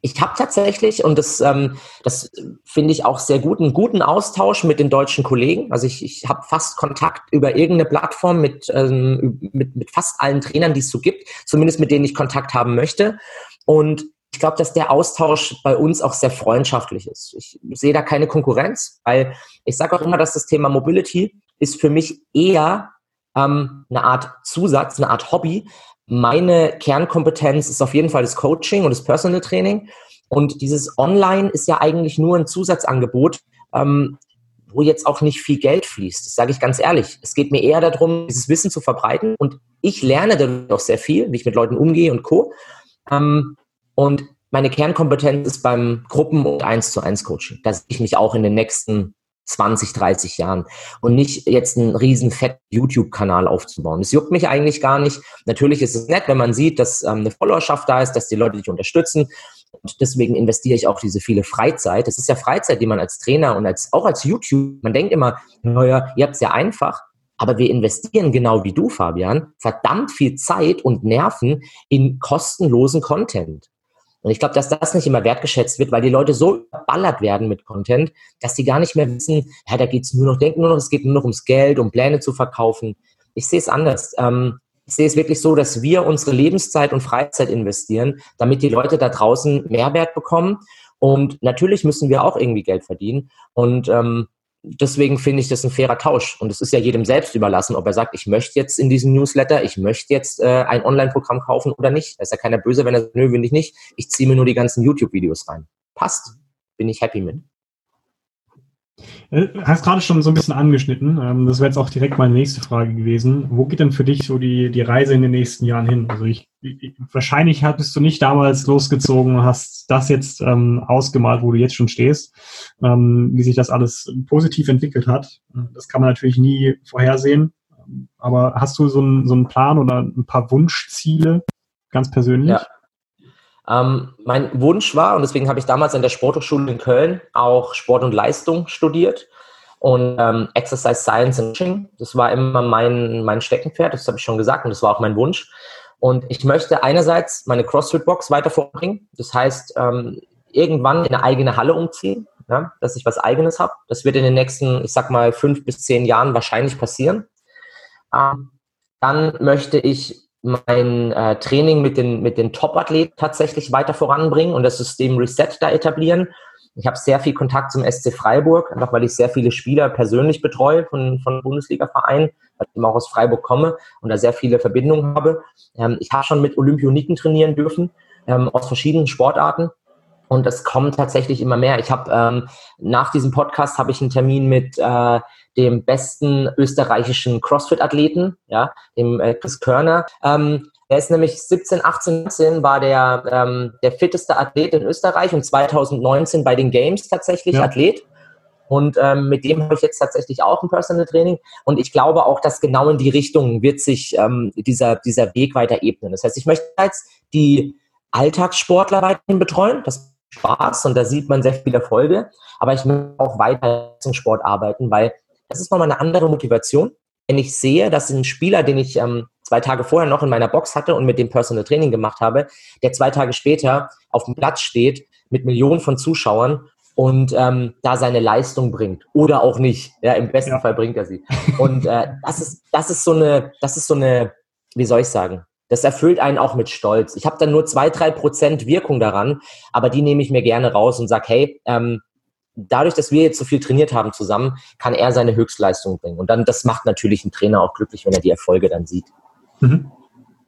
Speaker 2: ich habe tatsächlich, und das, ähm, das finde ich auch sehr gut, einen guten Austausch mit den deutschen Kollegen. Also ich, ich habe fast Kontakt über irgendeine Plattform mit, ähm, mit, mit fast allen Trainern, die es so gibt, zumindest mit denen ich Kontakt haben möchte. Und ich glaube, dass der Austausch bei uns auch sehr freundschaftlich ist. Ich sehe da keine Konkurrenz, weil ich sage auch immer, dass das Thema Mobility ist für mich eher ähm, eine Art Zusatz, eine Art Hobby, meine Kernkompetenz ist auf jeden Fall das Coaching und das Personal Training. Und dieses Online ist ja eigentlich nur ein Zusatzangebot, ähm, wo jetzt auch nicht viel Geld fließt. Das sage ich ganz ehrlich. Es geht mir eher darum, dieses Wissen zu verbreiten. Und ich lerne dadurch auch sehr viel, wie ich mit Leuten umgehe und Co. Ähm, und meine Kernkompetenz ist beim Gruppen- und 1 zu 1 Coaching. Da sehe ich mich auch in den nächsten 20, 30 Jahren und nicht jetzt einen riesen fett YouTube-Kanal aufzubauen. Das juckt mich eigentlich gar nicht. Natürlich ist es nett, wenn man sieht, dass ähm, eine Followerschaft da ist, dass die Leute dich unterstützen. Und deswegen investiere ich auch diese viele Freizeit. Das ist ja Freizeit, die man als Trainer und als, auch als YouTube, man denkt immer, naja, ihr habt es ja einfach. Aber wir investieren genau wie du, Fabian, verdammt viel Zeit und Nerven in kostenlosen Content. Und ich glaube, dass das nicht immer wertgeschätzt wird, weil die Leute so überballert werden mit Content, dass sie gar nicht mehr wissen, ja, da geht es nur noch, denken nur noch, es geht nur noch ums Geld, um Pläne zu verkaufen. Ich sehe es anders. Ähm, ich sehe es wirklich so, dass wir unsere Lebenszeit und Freizeit investieren, damit die Leute da draußen Mehrwert bekommen. Und natürlich müssen wir auch irgendwie Geld verdienen. Und ähm, deswegen finde ich das ein fairer Tausch. Und es ist ja jedem selbst überlassen, ob er sagt, ich möchte jetzt in diesem Newsletter, ich möchte jetzt äh, ein Online-Programm kaufen oder nicht. Da ist ja keiner böse, wenn er sagt, nö, will ich nicht. Ich ziehe mir nur die ganzen YouTube-Videos rein. Passt. Bin ich happy mit.
Speaker 1: Äh, hast gerade schon so ein bisschen angeschnitten. Ähm, das wäre jetzt auch direkt meine nächste Frage gewesen. Wo geht denn für dich so die, die Reise in den nächsten Jahren hin? Also ich, ich wahrscheinlich hattest du nicht damals losgezogen, hast das jetzt ähm, ausgemalt, wo du jetzt schon stehst, ähm, wie sich das alles positiv entwickelt hat. Das kann man natürlich nie vorhersehen. Aber hast du so einen, so einen Plan oder ein paar Wunschziele ganz persönlich? Ja.
Speaker 2: Ähm, mein Wunsch war, und deswegen habe ich damals an der Sporthochschule in Köln auch Sport und Leistung studiert und ähm, Exercise Science and Coaching. Das war immer mein, mein Steckenpferd, das habe ich schon gesagt und das war auch mein Wunsch. Und ich möchte einerseits meine CrossFit-Box weiter vorbringen. Das heißt, ähm, irgendwann in eine eigene Halle umziehen, ja, dass ich was Eigenes habe. Das wird in den nächsten, ich sag mal, fünf bis zehn Jahren wahrscheinlich passieren. Ähm, dann möchte ich mein äh, Training mit den, mit den Top-Athleten tatsächlich weiter voranbringen und das System Reset da etablieren. Ich habe sehr viel Kontakt zum SC Freiburg, einfach weil ich sehr viele Spieler persönlich betreue von, von Bundesliga-Vereinen, weil ich auch aus Freiburg komme und da sehr viele Verbindungen habe. Ähm, ich habe schon mit Olympioniken trainieren dürfen, ähm, aus verschiedenen Sportarten. Und es kommt tatsächlich immer mehr. Ich habe ähm, nach diesem Podcast habe ich einen Termin mit äh, dem besten österreichischen CrossFit-Athleten, ja, dem äh, Chris Körner. Ähm, er ist nämlich 17, 18, 19 war der, ähm, der fitteste Athlet in Österreich und 2019 bei den Games tatsächlich ja. Athlet. Und ähm, mit dem habe ich jetzt tatsächlich auch ein Personal Training. Und ich glaube auch, dass genau in die Richtung wird sich ähm, dieser, dieser Weg weiter ebnen. Das heißt, ich möchte jetzt die Alltagssportler weiterhin betreuen. Das Spaß und da sieht man sehr viele Erfolge. Aber ich möchte auch weiter zum Sport arbeiten, weil das ist nochmal eine andere Motivation. Wenn ich sehe, dass ein Spieler, den ich ähm, zwei Tage vorher noch in meiner Box hatte und mit dem Personal Training gemacht habe, der zwei Tage später auf dem Platz steht mit Millionen von Zuschauern und ähm, da seine Leistung bringt oder auch nicht. Ja, im besten ja. Fall bringt er sie. Und äh, das ist das ist so eine das ist so eine wie soll ich sagen? Das erfüllt einen auch mit Stolz. Ich habe dann nur zwei drei Prozent Wirkung daran, aber die nehme ich mir gerne raus und sage, hey, ähm, dadurch, dass wir jetzt so viel trainiert haben zusammen, kann er seine Höchstleistung bringen. Und dann, das macht natürlich einen Trainer auch glücklich, wenn er die Erfolge dann sieht.
Speaker 1: Mhm.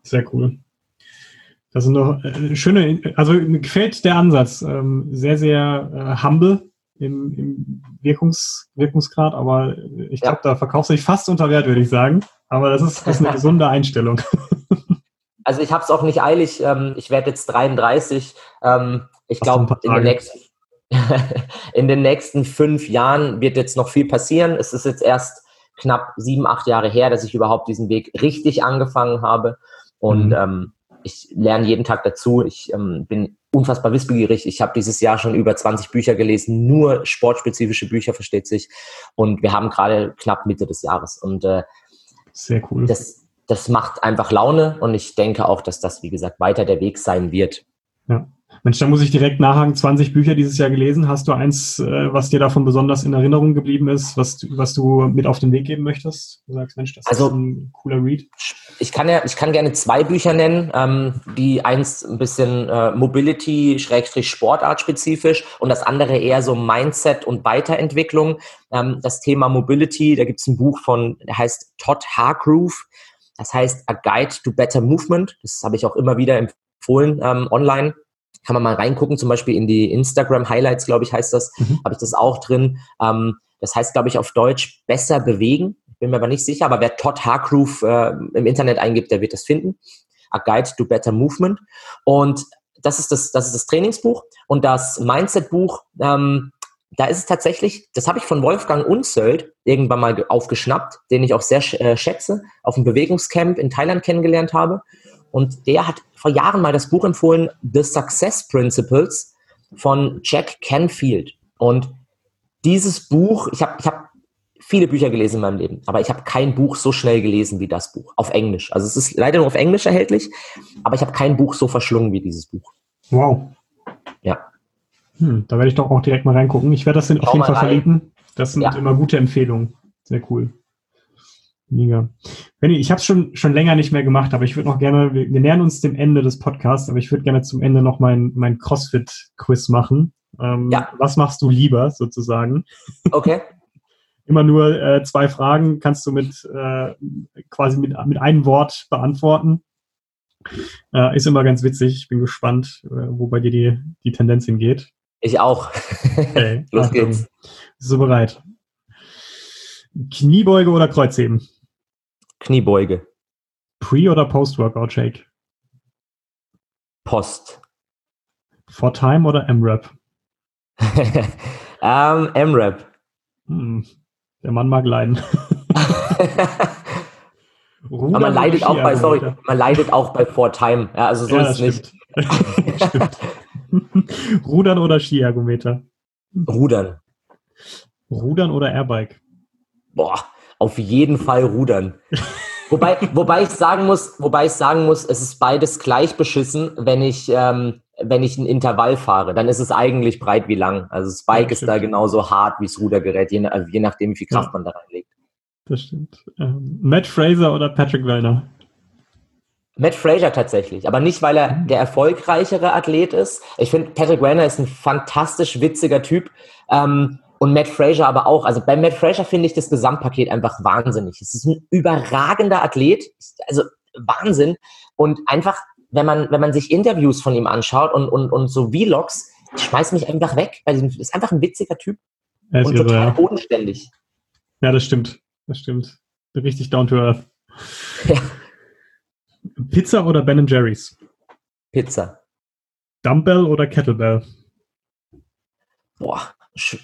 Speaker 1: Sehr cool. Das sind doch äh, schöne, also mir gefällt der Ansatz. Ähm, sehr, sehr äh, humble im, im Wirkungs, Wirkungsgrad, aber ich glaube, ja. da verkaufst du dich fast unter Wert, würde ich sagen. Aber das ist, das ist eine gesunde Einstellung.
Speaker 2: Also ich habe es auch nicht eilig. Ähm, ich werde jetzt 33. Ähm, ich glaube, in den nächsten in den nächsten fünf Jahren wird jetzt noch viel passieren. Es ist jetzt erst knapp sieben, acht Jahre her, dass ich überhaupt diesen Weg richtig angefangen habe. Und mhm. ähm, ich lerne jeden Tag dazu. Ich ähm, bin unfassbar wissbegierig. Ich habe dieses Jahr schon über 20 Bücher gelesen, nur sportspezifische Bücher, versteht sich. Und wir haben gerade knapp Mitte des Jahres. Und äh,
Speaker 1: sehr cool.
Speaker 2: Das, das macht einfach Laune und ich denke auch, dass das, wie gesagt, weiter der Weg sein wird.
Speaker 1: Ja. Mensch, da muss ich direkt nachhaken. 20 Bücher dieses Jahr gelesen. Hast du eins, äh, was dir davon besonders in Erinnerung geblieben ist, was, was du mit auf den Weg geben möchtest? Du sagst, Mensch, das
Speaker 2: also,
Speaker 1: ist ein cooler Read.
Speaker 2: Ich kann ja, ich kann gerne zwei Bücher nennen, ähm, die eins ein bisschen äh, Mobility, Schrägstrich Sportart spezifisch und das andere eher so Mindset und Weiterentwicklung. Ähm, das Thema Mobility, da gibt es ein Buch von, der heißt Todd Hargrove. Das heißt A Guide to Better Movement. Das habe ich auch immer wieder empfohlen ähm, online kann man mal reingucken, zum Beispiel in die Instagram Highlights, glaube ich, heißt das, mhm. habe ich das auch drin. Ähm, das heißt, glaube ich, auf Deutsch besser bewegen. Bin mir aber nicht sicher, aber wer Todd Hargrove äh, im Internet eingibt, der wird das finden. A Guide to Better Movement. Und das ist das, das ist das Trainingsbuch und das Mindset-Buch. Ähm, da ist es tatsächlich, das habe ich von Wolfgang Unzöld irgendwann mal aufgeschnappt, den ich auch sehr äh, schätze, auf dem Bewegungscamp in Thailand kennengelernt habe. Und der hat vor Jahren mal das Buch empfohlen, The Success Principles von Jack Canfield. Und dieses Buch, ich habe ich hab viele Bücher gelesen in meinem Leben, aber ich habe kein Buch so schnell gelesen wie das Buch auf Englisch. Also es ist leider nur auf Englisch erhältlich, aber ich habe kein Buch so verschlungen wie dieses Buch.
Speaker 1: Wow.
Speaker 2: Ja.
Speaker 1: Hm, da werde ich doch auch direkt mal reingucken. Ich werde das auf jeden Fall rein. verlinken. Das sind ja. immer gute Empfehlungen. Sehr cool. Mega. Benny, ich habe es schon, schon länger nicht mehr gemacht, aber ich würde noch gerne, wir, wir, nähern uns dem Ende des Podcasts, aber ich würde gerne zum Ende noch mein, mein CrossFit-Quiz machen. Ähm, ja. Was machst du lieber sozusagen?
Speaker 2: Okay.
Speaker 1: Immer nur äh, zwei Fragen kannst du mit äh, quasi mit, mit einem Wort beantworten. Äh, ist immer ganz witzig. Ich bin gespannt, äh, wo bei dir die, die Tendenz hingeht.
Speaker 2: Ich auch.
Speaker 1: Okay, Los Achtung. geht's. Bist du bereit? Kniebeuge oder Kreuzheben?
Speaker 2: Kniebeuge.
Speaker 1: Pre- oder Post-Workout-Shake?
Speaker 2: Post.
Speaker 1: For Time oder M-Rap?
Speaker 2: um, M-Rap.
Speaker 1: Hm, der Mann mag leiden.
Speaker 2: Aber man leidet auch bei, sorry, man leidet auch bei For Time. Ja, also so ja, ist es
Speaker 1: nicht. Rudern oder Skiergometer?
Speaker 2: Rudern.
Speaker 1: Rudern oder Airbike?
Speaker 2: Boah, auf jeden Fall Rudern. wobei, wobei ich sagen muss, wobei ich sagen muss, es ist beides gleich beschissen, wenn ich, ähm, wenn ich ein Intervall fahre. Dann ist es eigentlich breit wie lang. Also das Bike ja, ist da genauso hart wie das Rudergerät, je, je nachdem, wie viel Kraft ja. man da reinlegt.
Speaker 1: Das stimmt. Ähm, Matt Fraser oder Patrick Wellner?
Speaker 2: Matt Fraser tatsächlich, aber nicht, weil er mhm. der erfolgreichere Athlet ist. Ich finde, Patrick Wellner ist ein fantastisch witziger Typ. Ähm, und Matt Fraser aber auch. Also bei Matt Fraser finde ich das Gesamtpaket einfach wahnsinnig. Es ist ein überragender Athlet, also Wahnsinn. Und einfach, wenn man, wenn man sich Interviews von ihm anschaut und, und, und so Vlogs, schmeißt mich einfach weg. Also ist einfach ein witziger Typ.
Speaker 1: Er ist
Speaker 2: und
Speaker 1: irre,
Speaker 2: total ja. bodenständig.
Speaker 1: Ja, das stimmt. Das stimmt. Richtig down to earth. Ja. Pizza oder Ben Jerry's?
Speaker 2: Pizza.
Speaker 1: Dumbbell oder Kettlebell?
Speaker 2: Boah,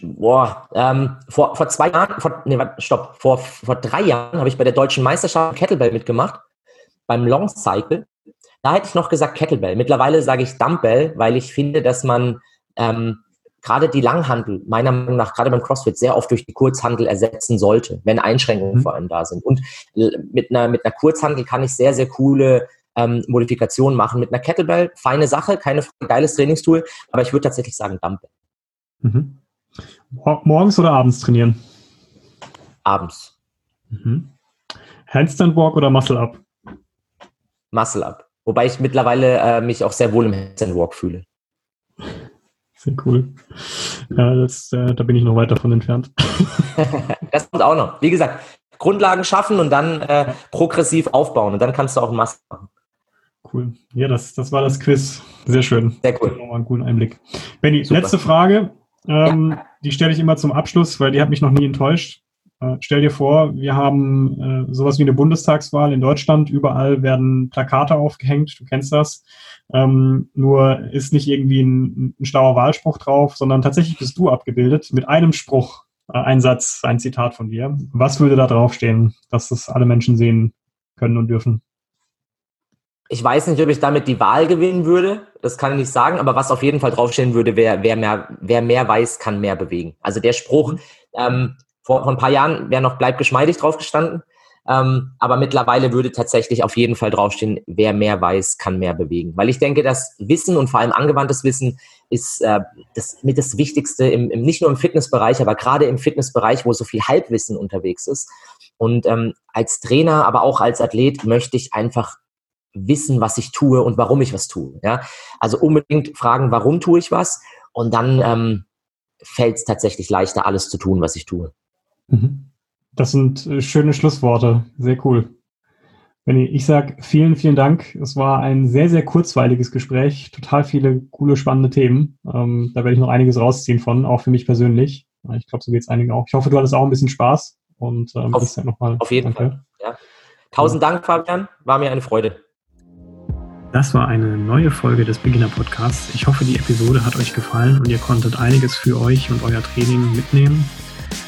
Speaker 2: boah, ähm, vor, vor zwei Jahren, vor, nee, stopp, vor, vor drei Jahren habe ich bei der deutschen Meisterschaft Kettlebell mitgemacht, beim Long Cycle. Da hätte ich noch gesagt Kettlebell. Mittlerweile sage ich Dumbbell, weil ich finde, dass man ähm, gerade die Langhandel, meiner Meinung nach, gerade beim CrossFit, sehr oft durch die Kurzhandel ersetzen sollte, wenn Einschränkungen mhm. vor allem da sind. Und mit einer, mit einer Kurzhandel kann ich sehr, sehr coole ähm, Modifikationen machen. Mit einer Kettlebell, feine Sache, keine geiles Trainingstool, aber ich würde tatsächlich sagen Dumbbell.
Speaker 1: Mhm. Morgens oder abends trainieren?
Speaker 2: Abends.
Speaker 1: Mhm. Handstand Walk oder Muscle Up?
Speaker 2: Muscle Up. Wobei ich mittlerweile äh, mich auch sehr wohl im Handstand Walk fühle.
Speaker 1: Sehr cool. Ja, das, äh, da bin ich noch weit davon entfernt.
Speaker 2: das kommt auch noch. Wie gesagt, Grundlagen schaffen und dann äh, progressiv aufbauen und dann kannst du auch Muscle machen.
Speaker 1: Cool. Ja, das, das war das Quiz. Sehr schön.
Speaker 2: Sehr cool.
Speaker 1: Nochmal einen guten Einblick. Benny, letzte Frage. Ähm, ja. Die stelle ich immer zum Abschluss, weil die hat mich noch nie enttäuscht. Äh, stell dir vor, wir haben äh, sowas wie eine Bundestagswahl in Deutschland. Überall werden Plakate aufgehängt. Du kennst das. Ähm, nur ist nicht irgendwie ein, ein schlauer Wahlspruch drauf, sondern tatsächlich bist du abgebildet mit einem Spruch, äh, ein Satz, ein Zitat von dir. Was würde da draufstehen, dass das alle Menschen sehen können und dürfen?
Speaker 2: Ich weiß nicht, ob ich damit die Wahl gewinnen würde. Das kann ich nicht sagen. Aber was auf jeden Fall draufstehen würde, wer, wer, mehr, wer mehr weiß, kann mehr bewegen. Also der Spruch, ähm, vor, vor ein paar Jahren wäre noch bleib geschmeidig draufgestanden. Ähm, aber mittlerweile würde tatsächlich auf jeden Fall draufstehen, wer mehr weiß, kann mehr bewegen. Weil ich denke, dass Wissen und vor allem angewandtes Wissen ist äh, das mit das Wichtigste, im, im, nicht nur im Fitnessbereich, aber gerade im Fitnessbereich, wo so viel Halbwissen unterwegs ist. Und ähm, als Trainer, aber auch als Athlet möchte ich einfach wissen, was ich tue und warum ich was tue. Ja? Also unbedingt fragen, warum tue ich was und dann ähm, fällt es tatsächlich leichter, alles zu tun, was ich tue.
Speaker 1: Mhm. Das sind äh, schöne Schlussworte. Sehr cool. Benny, ich sag vielen, vielen Dank. Es war ein sehr, sehr kurzweiliges Gespräch. Total viele coole, spannende Themen. Ähm, da werde ich noch einiges rausziehen von, auch für mich persönlich. Ich glaube, so geht es einigen auch. Ich hoffe, du hattest auch ein bisschen Spaß. Und ähm,
Speaker 2: auf,
Speaker 1: noch mal,
Speaker 2: auf jeden danke. Fall. Ja. Tausend Dank, Fabian. War mir eine Freude.
Speaker 1: Das war eine neue Folge des Beginner Podcasts. Ich hoffe, die Episode hat euch gefallen und ihr konntet einiges für euch und euer Training mitnehmen.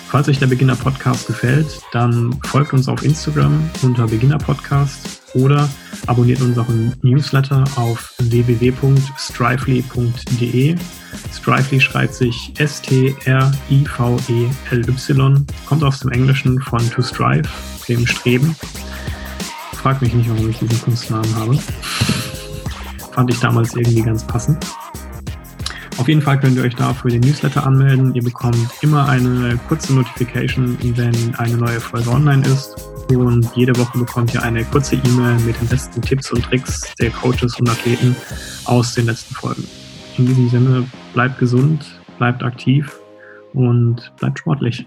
Speaker 1: Falls euch der Beginner Podcast gefällt, dann folgt uns auf Instagram unter Beginner Podcast oder abonniert unseren Newsletter auf www.strively.de. Strively schreibt sich S-T-R-I-V-E-L-Y, kommt aus dem Englischen von to strive, dem Streben. Frag mich nicht, warum ich diesen Kunstnamen habe. Fand ich damals irgendwie ganz passend. Auf jeden Fall könnt ihr euch da für den Newsletter anmelden. Ihr bekommt immer eine kurze Notification, wenn eine neue Folge online ist. Und jede Woche bekommt ihr eine kurze E-Mail mit den besten Tipps und Tricks der Coaches und Athleten aus den letzten Folgen. In diesem Sinne, bleibt gesund, bleibt aktiv und bleibt sportlich.